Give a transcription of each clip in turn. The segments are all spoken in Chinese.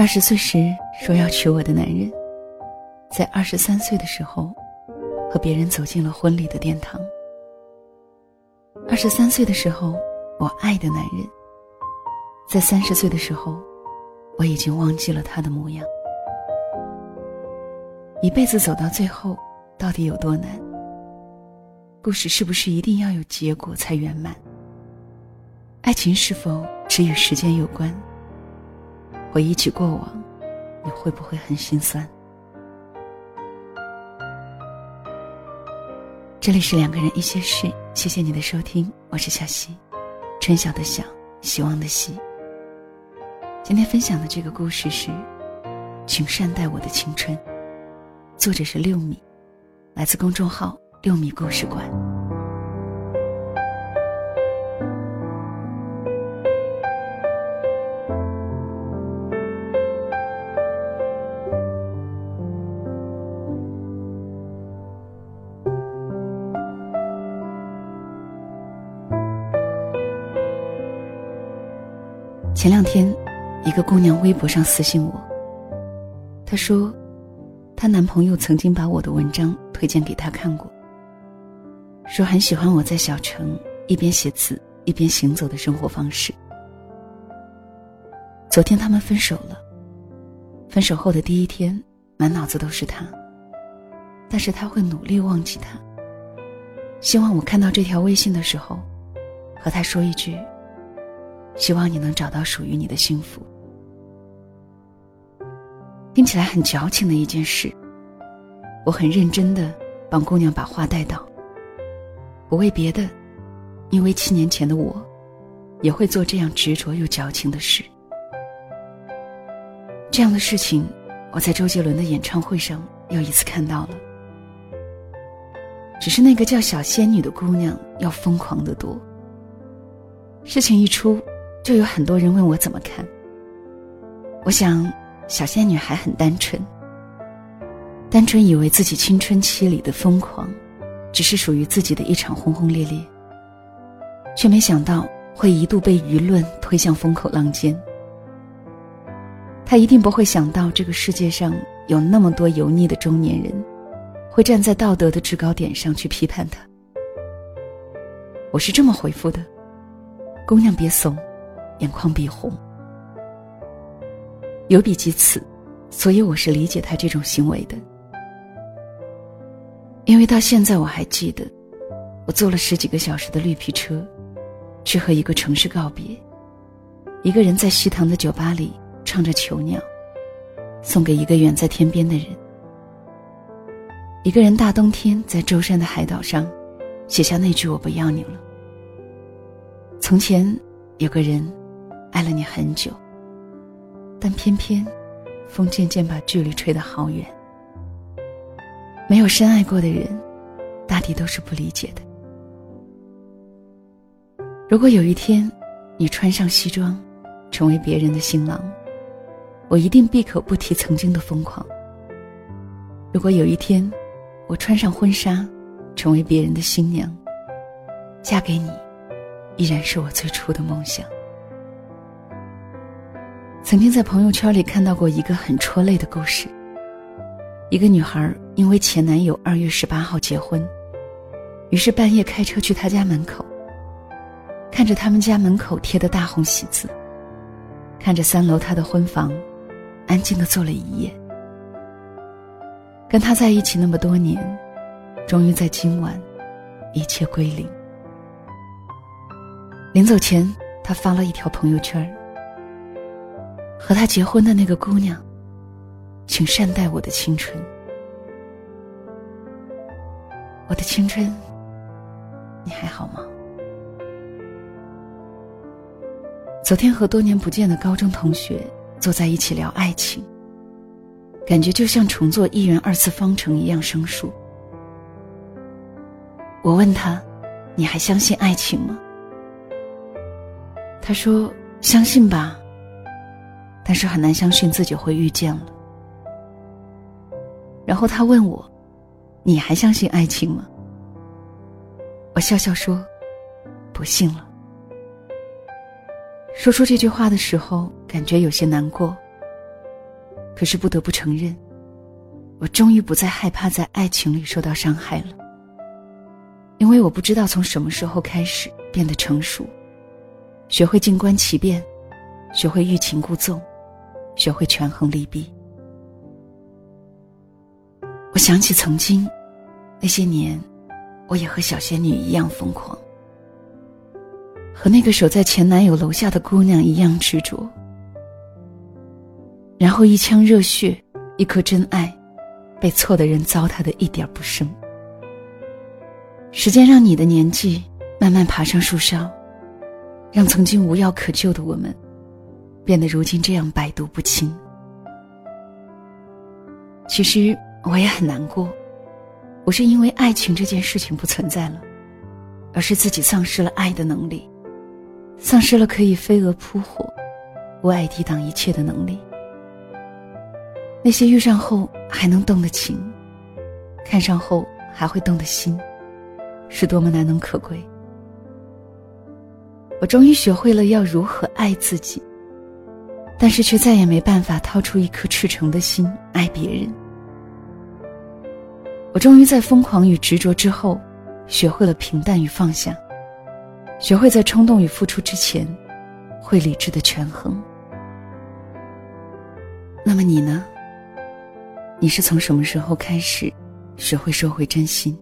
二十岁时说要娶我的男人，在二十三岁的时候，和别人走进了婚礼的殿堂。二十三岁的时候，我爱的男人，在三十岁的时候，我已经忘记了他的模样。一辈子走到最后，到底有多难？故事是不是一定要有结果才圆满？爱情是否只与时间有关？回忆起过往，你会不会很心酸？这里是两个人一些事，谢谢你的收听，我是小溪，春晓的晓，希望的希。今天分享的这个故事是，请善待我的青春。作者是六米，来自公众号六米故事馆。前两天，一个姑娘微博上私信我，她说。她男朋友曾经把我的文章推荐给她看过，说很喜欢我在小城一边写字一边行走的生活方式。昨天他们分手了，分手后的第一天，满脑子都是他。但是他会努力忘记他。希望我看到这条微信的时候，和他说一句：希望你能找到属于你的幸福。听起来很矫情的一件事，我很认真的帮姑娘把话带到。不为别的，因为七年前的我，也会做这样执着又矫情的事。这样的事情，我在周杰伦的演唱会上又一次看到了。只是那个叫小仙女的姑娘要疯狂的多。事情一出，就有很多人问我怎么看。我想。小仙女还很单纯，单纯以为自己青春期里的疯狂，只是属于自己的一场轰轰烈烈，却没想到会一度被舆论推向风口浪尖。她一定不会想到这个世界上有那么多油腻的中年人，会站在道德的制高点上去批判她。我是这么回复的：“姑娘别怂，眼眶别红。”有比及此，所以我是理解他这种行为的。因为到现在我还记得，我坐了十几个小时的绿皮车，去和一个城市告别。一个人在西塘的酒吧里唱着《囚鸟》，送给一个远在天边的人。一个人大冬天在舟山的海岛上，写下那句“我不要你了”。从前有个人，爱了你很久。但偏偏，风渐渐把距离吹得好远。没有深爱过的人，大抵都是不理解的。如果有一天，你穿上西装，成为别人的新郎，我一定闭口不提曾经的疯狂。如果有一天，我穿上婚纱，成为别人的新娘，嫁给你，依然是我最初的梦想。曾经在朋友圈里看到过一个很戳泪的故事。一个女孩因为前男友二月十八号结婚，于是半夜开车去他家门口，看着他们家门口贴的大红喜字，看着三楼他的婚房，安静的坐了一夜。跟他在一起那么多年，终于在今晚，一切归零。临走前，他发了一条朋友圈和他结婚的那个姑娘，请善待我的青春。我的青春，你还好吗？昨天和多年不见的高中同学坐在一起聊爱情，感觉就像重做一元二次方程一样生疏。我问他：“你还相信爱情吗？”他说：“相信吧。”但是很难相信自己会遇见了。然后他问我：“你还相信爱情吗？”我笑笑说：“不信了。”说出这句话的时候，感觉有些难过，可是不得不承认，我终于不再害怕在爱情里受到伤害了。因为我不知道从什么时候开始变得成熟，学会静观其变，学会欲擒故纵，学会权衡利弊。我想起曾经，那些年，我也和小仙女一样疯狂，和那个守在前男友楼下的姑娘一样执着，然后一腔热血，一颗真爱，被错的人糟蹋的一点不剩。时间让你的年纪慢慢爬上树梢，让曾经无药可救的我们，变得如今这样百毒不侵。其实我也很难过，不是因为爱情这件事情不存在了，而是自己丧失了爱的能力，丧失了可以飞蛾扑火、为爱抵挡一切的能力。那些遇上后还能动的情，看上后还会动的心。是多么难能可贵！我终于学会了要如何爱自己，但是却再也没办法掏出一颗赤诚的心爱别人。我终于在疯狂与执着之后，学会了平淡与放下，学会在冲动与付出之前，会理智的权衡。那么你呢？你是从什么时候开始，学会收回真心？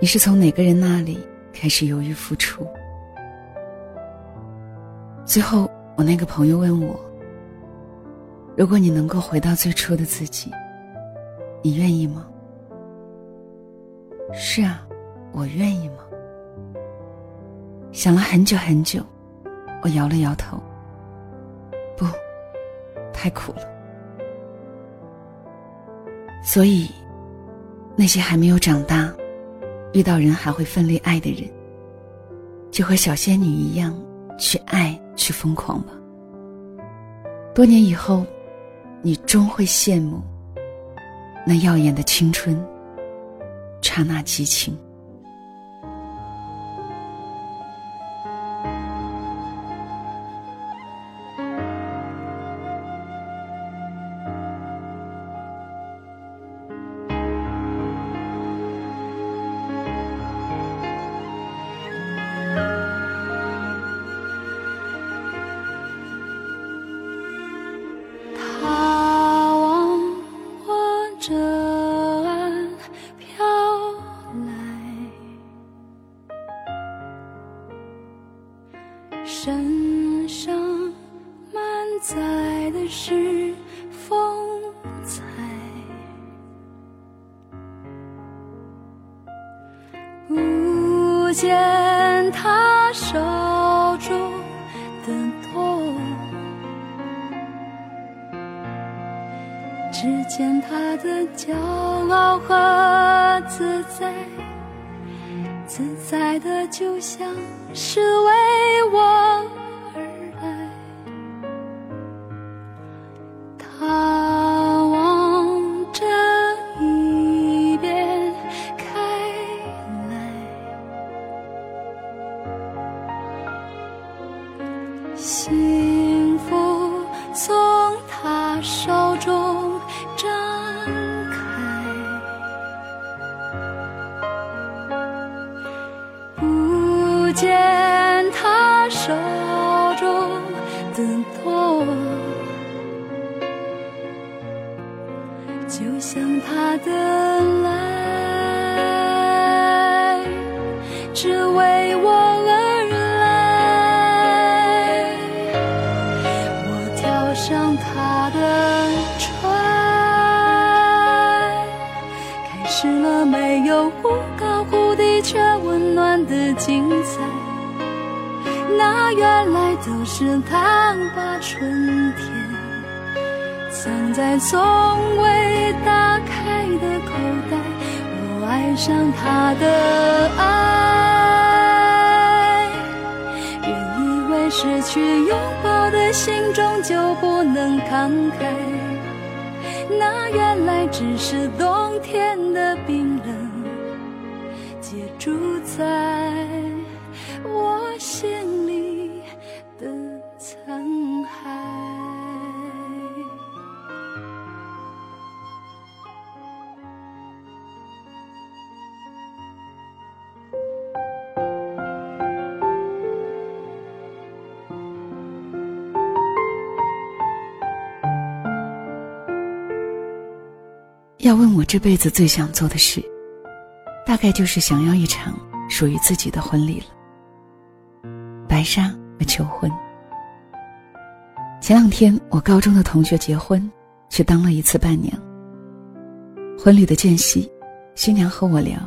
你是从哪个人那里开始犹豫付出？最后，我那个朋友问我：“如果你能够回到最初的自己，你愿意吗？”是啊，我愿意吗？想了很久很久，我摇了摇头。不，太苦了。所以，那些还没有长大。遇到人还会奋力爱的人，就和小仙女一样，去爱，去疯狂吧。多年以后，你终会羡慕那耀眼的青春，刹那激情。见他手中的痛，只见他的骄傲和自在。自在的，就像是为我幸福他的船，开始了没有忽高忽低却温暖的精彩。那原来都是他把春天藏在从未打开的口袋。我爱上他的爱，失去拥抱的心终究不能慷慨。那原来只是冬天的冰冷，结住在我心。要问我这辈子最想做的事，大概就是想要一场属于自己的婚礼了。白纱和求婚。前两天我高中的同学结婚，去当了一次伴娘。婚礼的间隙，新娘和我聊，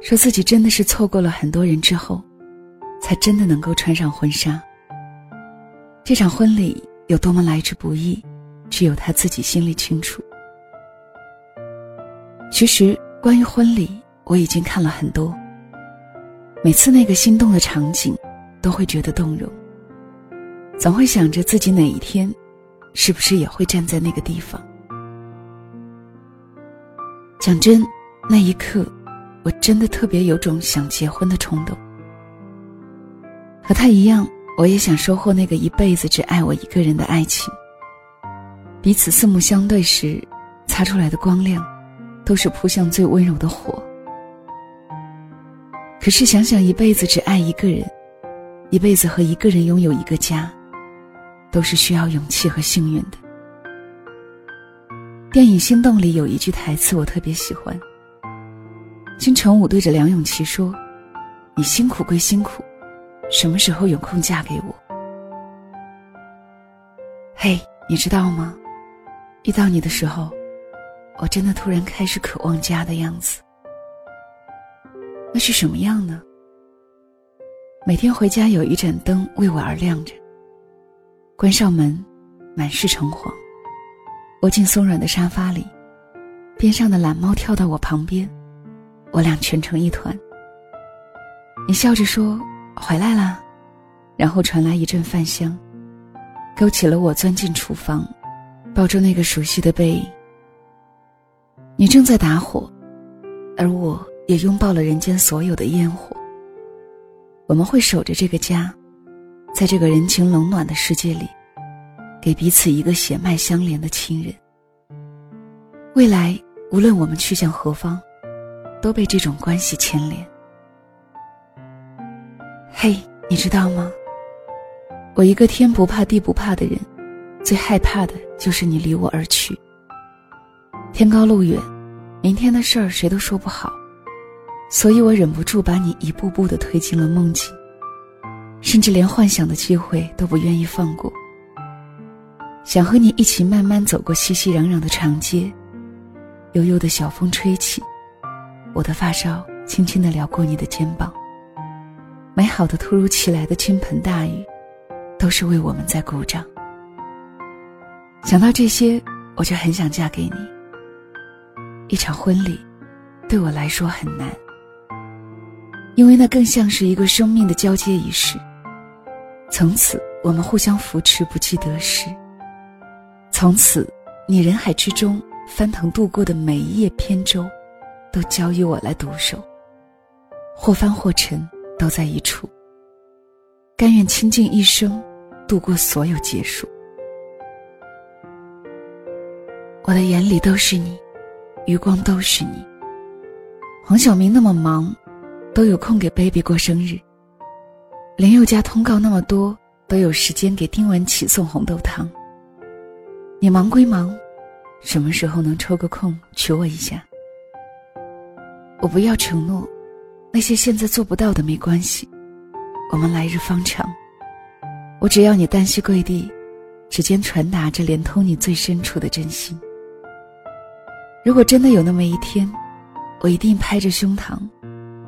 说自己真的是错过了很多人之后，才真的能够穿上婚纱。这场婚礼有多么来之不易，只有她自己心里清楚。其实关于婚礼，我已经看了很多。每次那个心动的场景，都会觉得动容。总会想着自己哪一天，是不是也会站在那个地方。讲真，那一刻，我真的特别有种想结婚的冲动。和他一样，我也想收获那个一辈子只爱我一个人的爱情。彼此四目相对时，擦出来的光亮，都是扑向最温柔的火。可是想想一辈子只爱一个人，一辈子和一个人拥有一个家。都是需要勇气和幸运的。电影《心动》里有一句台词我特别喜欢。金城武对着梁咏琪说：“你辛苦归辛苦，什么时候有空嫁给我？”嘿，你知道吗？遇到你的时候，我真的突然开始渴望家的样子。那是什么样呢？每天回家有一盏灯为我而亮着。关上门，满是橙黄。窝进松软的沙发里，边上的懒猫跳到我旁边，我俩蜷成一团。你笑着说：“回来啦。”然后传来一阵饭香，勾起了我钻进厨房，抱住那个熟悉的背影。你正在打火，而我也拥抱了人间所有的烟火。我们会守着这个家。在这个人情冷暖的世界里，给彼此一个血脉相连的亲人。未来无论我们去向何方，都被这种关系牵连。嘿，你知道吗？我一个天不怕地不怕的人，最害怕的就是你离我而去。天高路远，明天的事儿谁都说不好，所以我忍不住把你一步步的推进了梦境。甚至连幻想的机会都不愿意放过。想和你一起慢慢走过熙熙攘攘的长街，悠悠的小风吹起，我的发梢轻轻的撩过你的肩膀。美好的突如其来的倾盆大雨，都是为我们在鼓掌。想到这些，我就很想嫁给你。一场婚礼，对我来说很难，因为那更像是一个生命的交接仪式。从此，我们互相扶持，不计得失。从此，你人海之中翻腾渡过的每一叶扁舟，都交于我来独守。或翻或沉，都在一处。甘愿倾尽一生，度过所有结束。我的眼里都是你，余光都是你。黄晓明那么忙，都有空给 baby 过生日。林宥嘉通告那么多，都有时间给丁文琪送红豆汤。你忙归忙，什么时候能抽个空娶我一下？我不要承诺，那些现在做不到的没关系，我们来日方长。我只要你单膝跪地，指尖传达着连通你最深处的真心。如果真的有那么一天，我一定拍着胸膛，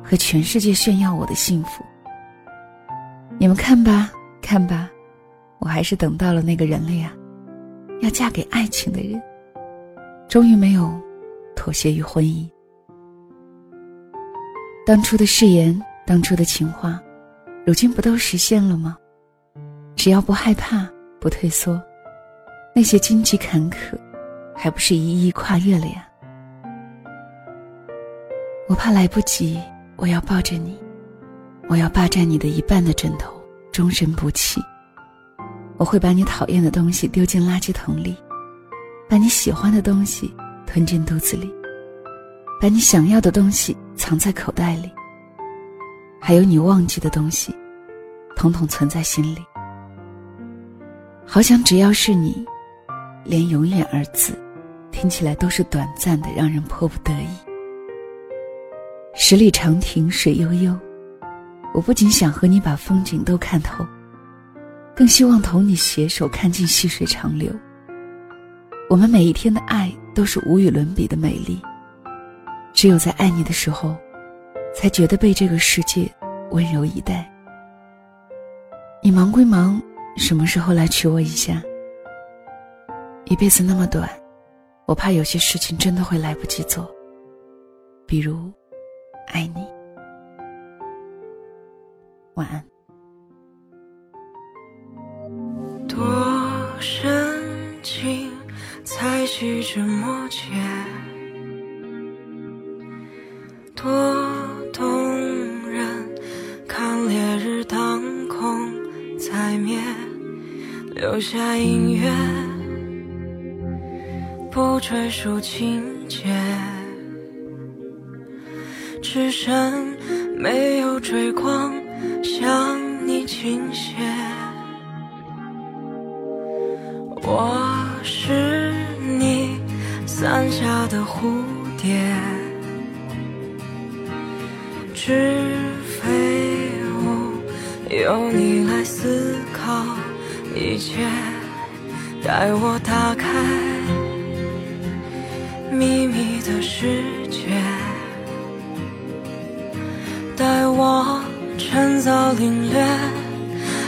和全世界炫耀我的幸福。你们看吧，看吧，我还是等到了那个人了呀！要嫁给爱情的人，终于没有妥协于婚姻。当初的誓言，当初的情话，如今不都实现了吗？只要不害怕，不退缩，那些荆棘坎坷，还不是一一跨越了呀？我怕来不及，我要抱着你。我要霸占你的一半的枕头，终身不弃。我会把你讨厌的东西丢进垃圾桶里，把你喜欢的东西吞进肚子里，把你想要的东西藏在口袋里，还有你忘记的东西，统统存在心里。好想只要是你，连“永远”二字，听起来都是短暂的，让人迫不得已。十里长亭水悠悠，我不仅想和你把风景都看透，更希望同你携手看尽细水长流。我们每一天的爱都是无与伦比的美丽，只有在爱你的时候，才觉得被这个世界温柔以待。你忙归忙，什么时候来娶我一下？一辈子那么短，我怕有些事情真的会来不及做，比如爱你。晚安。多深情才细枝末节，多动人看烈日当空再灭，留下音乐。不追溯情节，只剩没有追光向你倾斜。我是你伞下的蝴蝶，只飞舞，由你来思考一切，带我打开。秘密的世界，到领略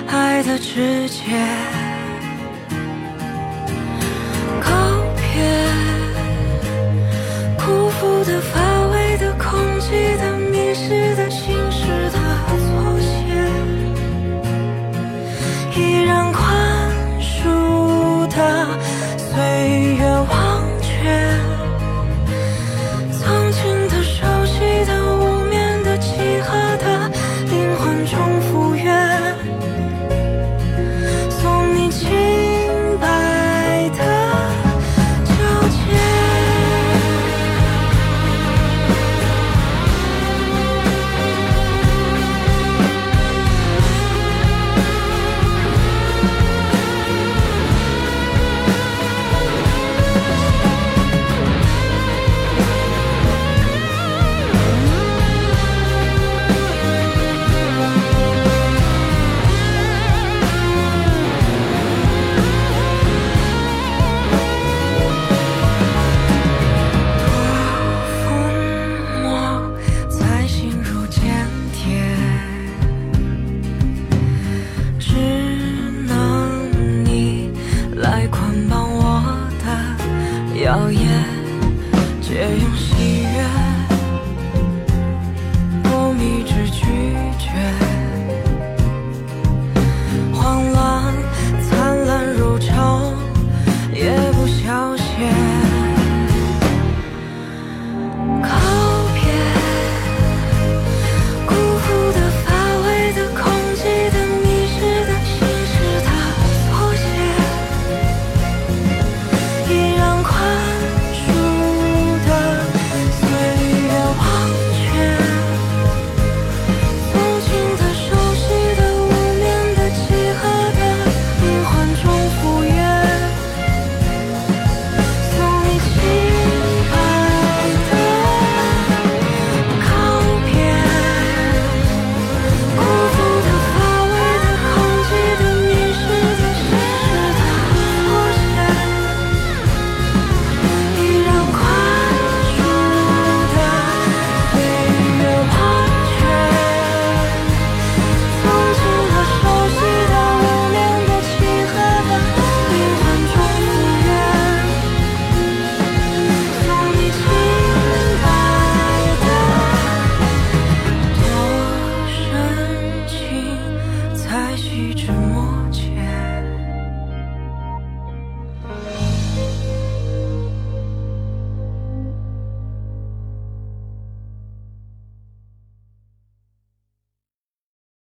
爱的直接。告别，辜负的、乏味的、空气。